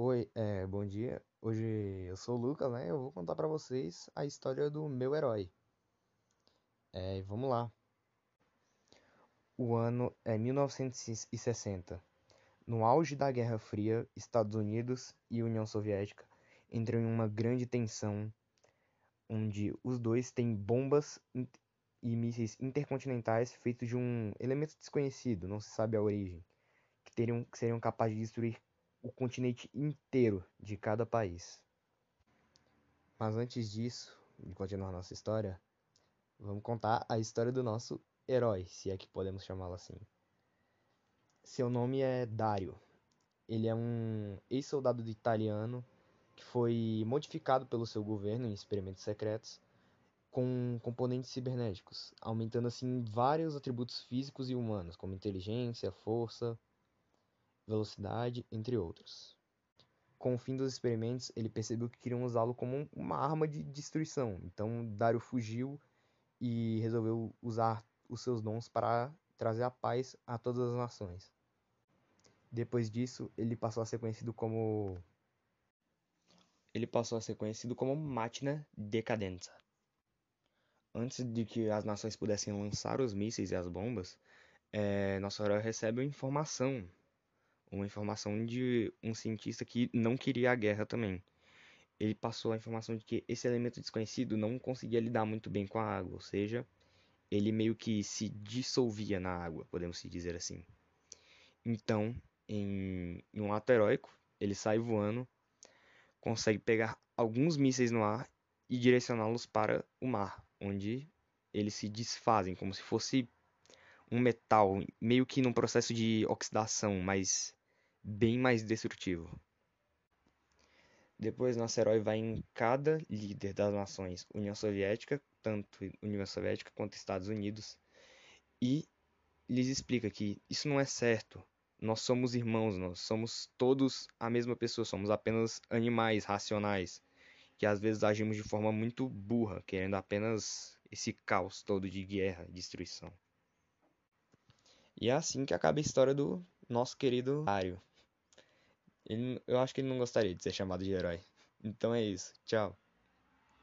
Oi, é, bom dia. Hoje eu sou o Lucas, né? Eu vou contar pra vocês a história do meu herói. É, vamos lá. O ano é 1960. No auge da Guerra Fria, Estados Unidos e União Soviética entram em uma grande tensão, onde os dois têm bombas e mísseis intercontinentais feitos de um elemento desconhecido, não se sabe a origem, que, teriam, que seriam capazes de destruir o continente inteiro de cada país. Mas antes disso, de continuar nossa história, vamos contar a história do nosso herói, se é que podemos chamá-lo assim. Seu nome é Dario. Ele é um ex-soldado italiano que foi modificado pelo seu governo em experimentos secretos com componentes cibernéticos, aumentando assim vários atributos físicos e humanos, como inteligência, força, velocidade, entre outros. Com o fim dos experimentos, ele percebeu que queriam usá-lo como uma arma de destruição. Então, Dario fugiu e resolveu usar os seus dons para trazer a paz a todas as nações. Depois disso, ele passou a ser conhecido como ele passou a ser conhecido como Máquina Decadenza. Antes de que as nações pudessem lançar os mísseis e as bombas, é, nosso herói recebe uma informação uma informação de um cientista que não queria a guerra também. Ele passou a informação de que esse elemento desconhecido não conseguia lidar muito bem com a água, ou seja, ele meio que se dissolvia na água, podemos dizer assim. Então, em, um ato heróico, ele sai voando, consegue pegar alguns mísseis no ar e direcioná-los para o mar, onde eles se desfazem como se fosse um metal, meio que num processo de oxidação, mas bem mais destrutivo. Depois nosso herói vai em cada líder das nações União Soviética, tanto União Soviética quanto Estados Unidos, e lhes explica que isso não é certo. Nós somos irmãos, nós somos todos a mesma pessoa, somos apenas animais racionais, que às vezes agimos de forma muito burra, querendo apenas esse caos todo de guerra destruição. E é assim que acaba a história do nosso querido Mario. Ele, eu acho que ele não gostaria de ser chamado de herói. Então é isso. Tchau.